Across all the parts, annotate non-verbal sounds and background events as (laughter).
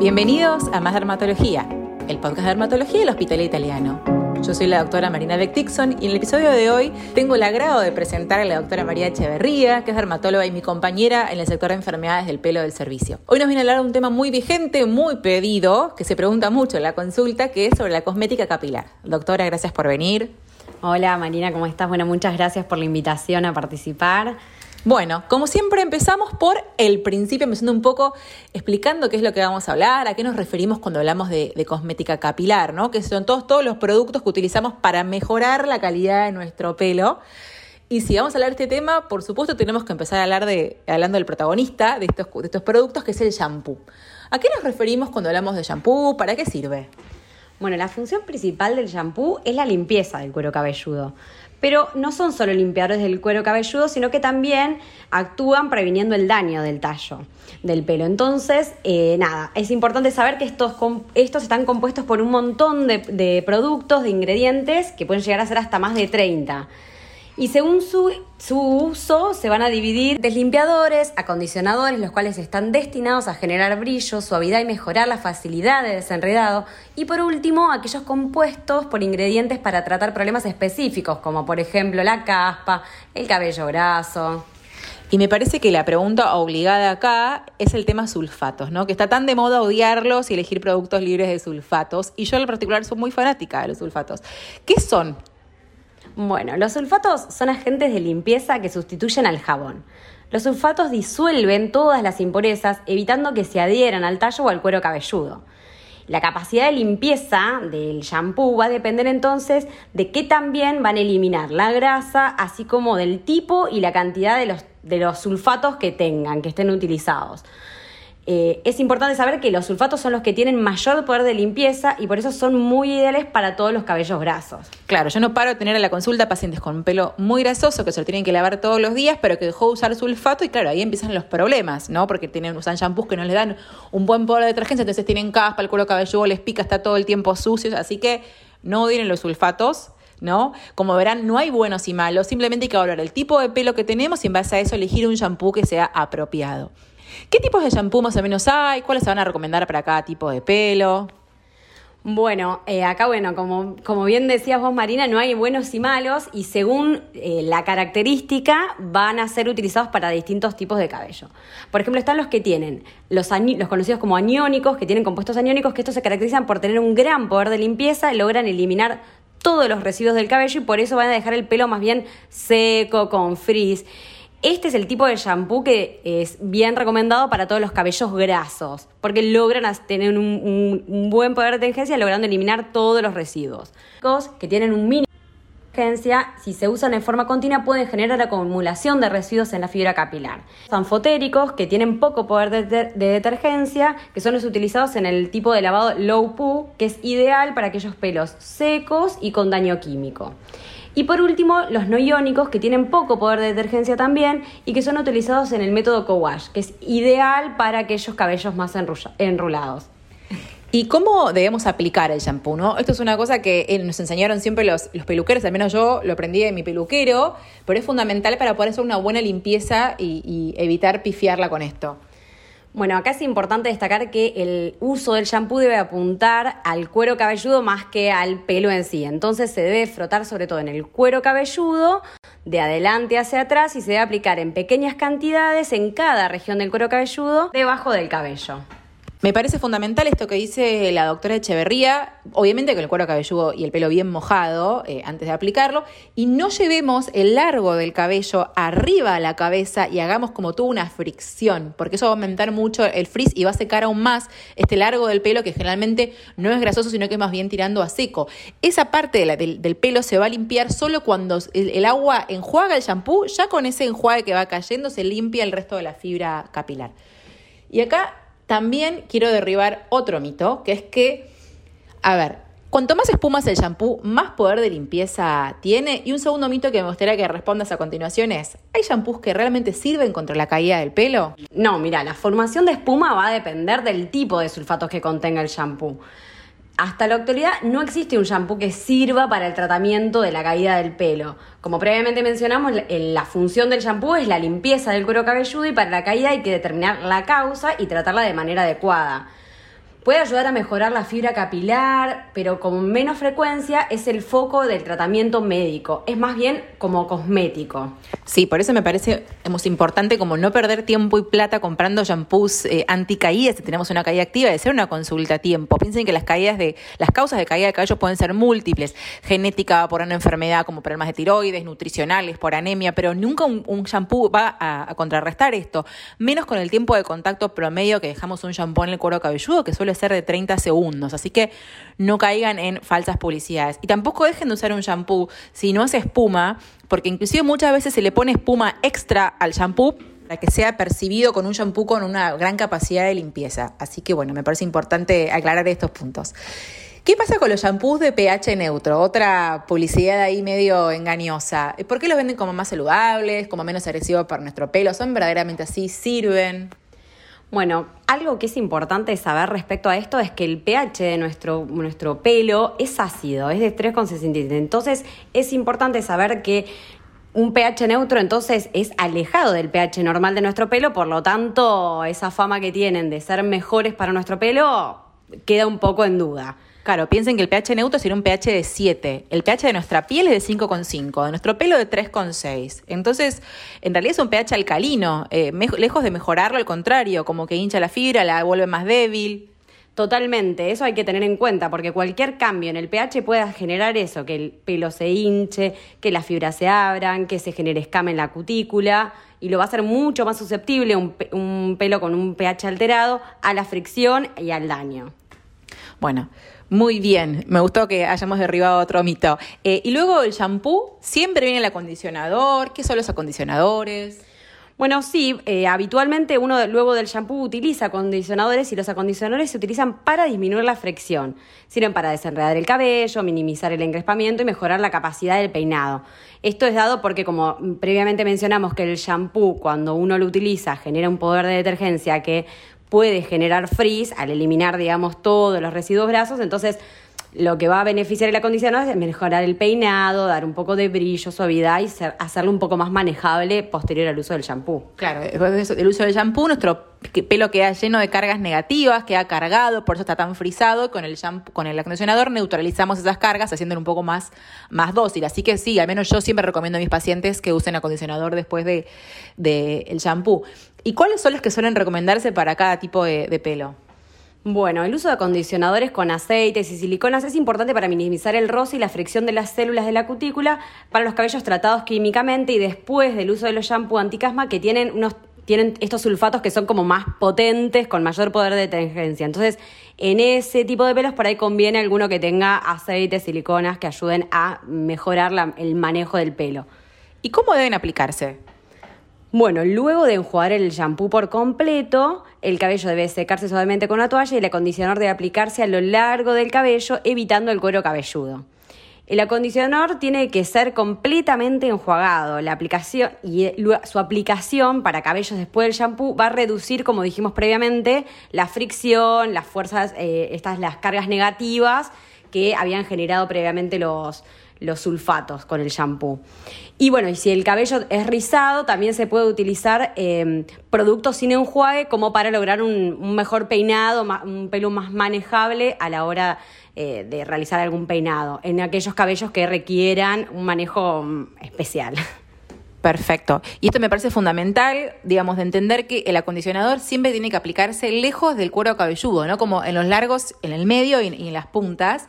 Bienvenidos a Más Dermatología, el podcast de dermatología del Hospital Italiano. Yo soy la doctora Marina Beck Dixon y en el episodio de hoy tengo el agrado de presentar a la doctora María Echeverría, que es dermatóloga y mi compañera en el sector de enfermedades del pelo del servicio. Hoy nos viene a hablar de un tema muy vigente, muy pedido, que se pregunta mucho en la consulta, que es sobre la cosmética capilar. Doctora, gracias por venir. Hola Marina, ¿cómo estás? Bueno, muchas gracias por la invitación a participar. Bueno, como siempre empezamos por el principio, empezando un poco explicando qué es lo que vamos a hablar, a qué nos referimos cuando hablamos de, cosmética capilar, ¿no? Que son todos, todos los productos que utilizamos para mejorar la calidad de nuestro pelo. Y si vamos a hablar de este tema, por supuesto tenemos que empezar a hablar de, hablando del protagonista de estos, de estos productos, que es el shampoo. ¿A qué nos referimos cuando hablamos de shampoo? ¿Para qué sirve? Bueno, la función principal del shampoo es la limpieza del cuero cabelludo. Pero no son solo limpiadores del cuero cabelludo, sino que también actúan previniendo el daño del tallo del pelo. Entonces, eh, nada, es importante saber que estos, estos están compuestos por un montón de, de productos, de ingredientes, que pueden llegar a ser hasta más de 30 y según su, uso se van a dividir deslimpiadores, acondicionadores, los cuales están destinados a generar brillo, suavidad y mejorar la facilidad de desenredado. Y por último, aquellos compuestos por ingredientes para tratar problemas específicos, como por ejemplo la caspa, el cabello graso. Y me parece que la pregunta obligada acá es el tema sulfatos, ¿no? Que está tan de moda odiarlos y elegir productos libres de sulfatos. Y yo en particular soy muy fanática de los sulfatos. ¿Qué son bueno, los sulfatos son agentes de limpieza que sustituyen al jabón. Los sulfatos disuelven todas las impurezas, evitando que se adhieran al tallo o al cuero cabelludo. La capacidad de limpieza del shampoo va a depender entonces de qué también van a eliminar la grasa, así como del tipo y la cantidad de los, de los sulfatos que tengan, que estén utilizados. Eh, es importante saber que los sulfatos son los que tienen mayor poder de limpieza y por eso son muy ideales para todos los cabellos grasos. Claro, yo no paro de tener a la consulta pacientes con pelo muy grasoso que se lo tienen que lavar todos los días, pero que dejó de usar sulfato y claro, ahí empiezan los problemas, ¿no? Porque tienen, usan shampoos que no les dan un buen poder de detergencia, entonces tienen caspa, el cuero cabelludo les pica, está todo el tiempo sucio, así que no odien los sulfatos. ¿no? Como verán, no hay buenos y malos, simplemente hay que valorar el tipo de pelo que tenemos y en base a eso elegir un shampoo que sea apropiado. ¿Qué tipos de shampoo más o menos hay? ¿Cuáles se van a recomendar para cada tipo de pelo? Bueno, eh, acá, bueno, como, como, bien decías vos, Marina, no hay buenos y malos y según eh, la característica van a ser utilizados para distintos tipos de cabello. Por ejemplo, están los que tienen los, los conocidos como aniónicos, que tienen compuestos aniónicos, que estos se caracterizan por tener un gran poder de limpieza, logran eliminar todos los residuos del cabello y por eso van a dejar el pelo más bien seco, con frizz. Este es el tipo de shampoo que es bien recomendado para todos los cabellos grasos, porque logran tener un, buen poder de detergencia logrando eliminar todos los residuos. Que tienen un mínimo de si se usan en forma continua, pueden generar acumulación de residuos en la fibra capilar. Sanfotéricos, que tienen poco poder de, de detergencia, que son los utilizados en el tipo de lavado low poo, que es ideal para aquellos pelos secos y con daño químico. Y por último, los no iónicos, que tienen poco poder de detergencia también y que son utilizados en el método co-wash, que es ideal para aquellos cabellos más enrulados. ¿Y cómo debemos aplicar el shampoo? ¿no? Esto es una cosa que eh, nos enseñaron siempre los, los, peluqueros, al menos yo lo aprendí de mi peluquero, pero es fundamental para poder hacer una buena limpieza y, y evitar pifiarla con esto. Bueno, acá es importante destacar que el uso del shampoo debe apuntar al cuero cabelludo más que al pelo en sí. Entonces se debe frotar sobre todo en el cuero cabelludo, de adelante hacia atrás y se debe aplicar en pequeñas cantidades en cada región del cuero cabelludo debajo del cabello. Me parece fundamental esto que dice la doctora Echeverría, obviamente con el cuero cabelludo y el pelo bien mojado eh, antes de aplicarlo, y no llevemos el largo del cabello arriba a la cabeza y hagamos como tú una fricción, porque eso va a aumentar mucho el frizz y va a secar aún más este largo del pelo que generalmente no es grasoso, sino que es más bien tirando a seco. Esa parte del, pelo se va a limpiar solo cuando el, el agua enjuaga el shampoo, ya con ese enjuague que va cayendo se limpia el resto de la fibra capilar. Y acá también quiero derribar otro mito, que es que, a ver, cuanto más espuma es el shampoo, más poder de limpieza tiene. Y un segundo mito que me gustaría que respondas a continuación es, ¿hay shampoos que realmente sirven contra la caída del pelo? No, mira, la formación de espuma va a depender del tipo de sulfatos que contenga el shampoo. Hasta la actualidad no existe un shampoo que sirva para el tratamiento de la caída del pelo. Como previamente mencionamos, la función del shampoo es la limpieza del cuero cabelludo y para la caída hay que determinar la causa y tratarla de manera adecuada. Puede ayudar a mejorar la fibra capilar, pero con menos frecuencia es el foco del tratamiento médico. Es más bien como cosmético. Sí, por eso me parece importante como no perder tiempo y plata comprando shampoos eh, anticaídas si tenemos una caída activa, de hacer una consulta a tiempo. Piensen que las caídas de las causas de caída de cabello pueden ser múltiples, genética por una enfermedad como problemas de tiroides, nutricionales, por anemia, pero nunca un, shampoo va a, a, contrarrestar esto, menos con el tiempo de contacto promedio que dejamos un shampoo en el cuero cabelludo que suele ser de 30 segundos, así que no caigan en falsas publicidades. Y tampoco dejen de usar un shampoo si no hace espuma, porque inclusive muchas veces se le pone espuma extra al shampoo para que sea percibido con un shampoo con una gran capacidad de limpieza. Así que bueno, me parece importante aclarar estos puntos. ¿Qué pasa con los shampoos de pH neutro? Otra publicidad ahí medio engañosa. ¿Por qué los venden como más saludables, como menos agresivos para nuestro pelo? ¿Son verdaderamente así? ¿Sirven? Bueno, algo que es importante saber respecto a esto es que el pH de nuestro, nuestro pelo es ácido, es de 3,67. Entonces es importante saber que un pH neutro entonces es alejado del pH normal de nuestro pelo, por lo tanto esa fama que tienen de ser mejores para nuestro pelo queda un poco en duda. Claro, piensen que el pH neutro sería un pH de 7. El pH de nuestra piel es de 5,5, de nuestro pelo de 3,6. Entonces, en realidad es un pH alcalino, eh, lejos de mejorarlo, al contrario, como que hincha la fibra, la vuelve más débil. Totalmente, eso hay que tener en cuenta, porque cualquier cambio en el pH puede generar eso, que el pelo se hinche, que las fibras se abran, que se genere escama en la cutícula, y lo va a hacer mucho más susceptible un, un pelo con un pH alterado a la fricción y al daño. Bueno, muy bien, me gustó que hayamos derribado otro mito. Eh, y luego el shampoo, siempre viene el acondicionador. ¿Qué son los acondicionadores? Bueno, sí, eh, habitualmente uno luego del shampoo utiliza acondicionadores y los acondicionadores se utilizan para disminuir la fricción. Sirven para desenredar el cabello, minimizar el encrespamiento y mejorar la capacidad del peinado. Esto es dado porque, como previamente mencionamos, que el shampoo cuando uno lo utiliza genera un poder de detergencia que puede generar frizz al eliminar, digamos, todos los residuos grasos. Entonces, lo que va a beneficiar el acondicionador es mejorar el peinado, dar un poco de brillo, suavidad y hacerlo un poco más manejable posterior al uso del shampoo. Claro, después del uso del shampoo, nuestro pelo queda lleno de cargas negativas, queda cargado, por eso está tan frisado. Con el shampoo, con el acondicionador neutralizamos esas cargas, haciéndolo un poco más, más dócil. Así que sí, al menos yo siempre recomiendo a mis pacientes que usen acondicionador después del de, shampoo. ¿Y cuáles son los que suelen recomendarse para cada tipo de, pelo? Bueno, el uso de acondicionadores con aceites y siliconas es importante para minimizar el roce y la fricción de las células de la cutícula para los cabellos tratados químicamente y después del uso de los shampoos anticasma que tienen unos tienen estos sulfatos que son como más potentes, con mayor poder de detergencia. Entonces, en ese tipo de pelos por ahí conviene alguno que tenga aceites, siliconas que ayuden a mejorar el manejo del pelo. ¿Y cómo deben aplicarse? Bueno, luego de enjuagar el shampoo por completo, el cabello debe secarse suavemente con una toalla y el acondicionador debe aplicarse a lo largo del cabello, evitando el cuero cabelludo. El acondicionador tiene que ser completamente enjuagado. La aplicación y su aplicación para cabellos después del shampoo va a reducir, como dijimos previamente, la fricción, las fuerzas, eh, estas las cargas negativas que habían generado previamente los, los sulfatos con el shampoo. Y bueno, y si el cabello es rizado, también se puede utilizar eh, productos sin enjuague como para lograr un, mejor peinado, un pelo más manejable a la hora eh, de realizar algún peinado, en aquellos cabellos que requieran un manejo mm, especial. Perfecto. Y esto me parece fundamental, digamos, de entender que el acondicionador siempre tiene que aplicarse lejos del cuero cabelludo, ¿no? Como en los largos, en el medio y en las puntas.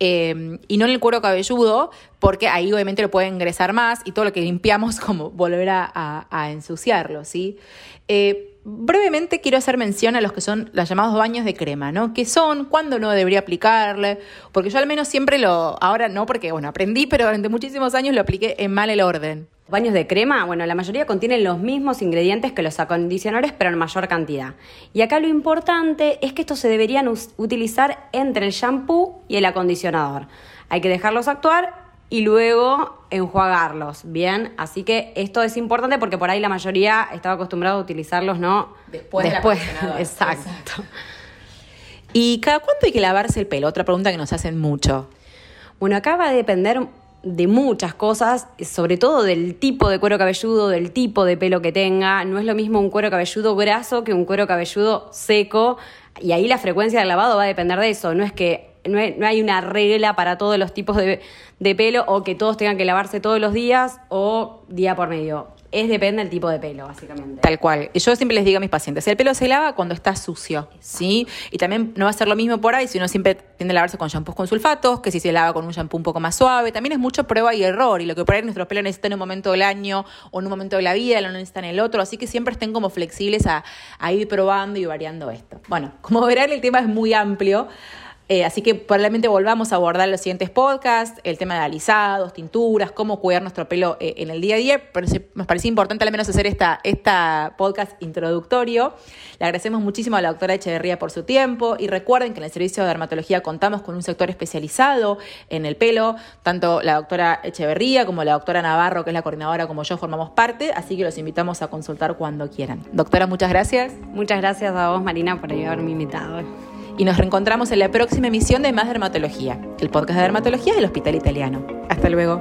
Em, y no en el cuero cabelludo, porque ahí obviamente lo puede ingresar más y todo lo que limpiamos (laughs) como volver a, ensuciarlo, ¿sí? Eh, brevemente quiero hacer mención a los que son los llamados baños de crema, ¿no? ¿Qué son? ¿Cuándo no debería aplicarle? Porque yo al menos siempre lo, ahora no, porque bueno, aprendí, pero durante muchísimos años lo apliqué en mal el orden. Baños de crema, bueno, la mayoría contienen los mismos ingredientes que los acondicionadores, pero en mayor cantidad. Y acá lo importante es que estos se deberían utilizar entre el shampoo y el acondicionador. Hay que dejarlos actuar y luego enjuagarlos, ¿bien? Así que esto es importante porque por ahí la mayoría estaba acostumbrado a utilizarlos, ¿no? Después, Después. (laughs) Exacto. Exacto. ¿Y cada cuánto hay que lavarse el pelo? Otra pregunta que nos hacen mucho. Bueno, acá va a depender de muchas cosas, sobre todo del tipo de cuero cabelludo, del tipo de pelo que tenga. No es lo mismo un cuero cabelludo graso que un cuero cabelludo seco. y ahí la frecuencia del lavado va a depender de eso. No es que no hay, una regla para todos los tipos de, de pelo o que todos tengan que lavarse todos los días o día por medio es depende del tipo de pelo, básicamente. Tal cual. Yo siempre les digo a mis pacientes, el pelo se lava cuando está sucio, ¿sí? Y también no va a ser lo mismo por ahí si uno siempre tiende a lavarse con shampoos con sulfatos, que si se lava con un shampoo un poco más suave. También es mucho prueba y error. Y lo que por ahí nuestros pelos necesitan en un momento del año o en un momento de la vida, lo necesitan en el otro. Así que siempre estén como flexibles a, a ir probando y variando esto. Bueno, como verán, el tema es muy amplio. Eh, así que probablemente volvamos a abordar los siguientes podcasts, el tema de alisados, tinturas, cómo cuidar nuestro pelo eh, en el día a día. Pero nos parecía importante al menos hacer esta, esta podcast introductorio. Le agradecemos muchísimo a la doctora Echeverría por su tiempo y recuerden que en el servicio de dermatología contamos con un sector especializado en el pelo, tanto la doctora Echeverría como la doctora Navarro, que es la coordinadora como yo, formamos parte, así que los invitamos a consultar cuando quieran. Doctora, muchas gracias. Muchas gracias a vos, Marina, por haberme invitado y nos reencontramos en la próxima emisión de Más Dermatología, el podcast de dermatología del Hospital Italiano. Hasta luego.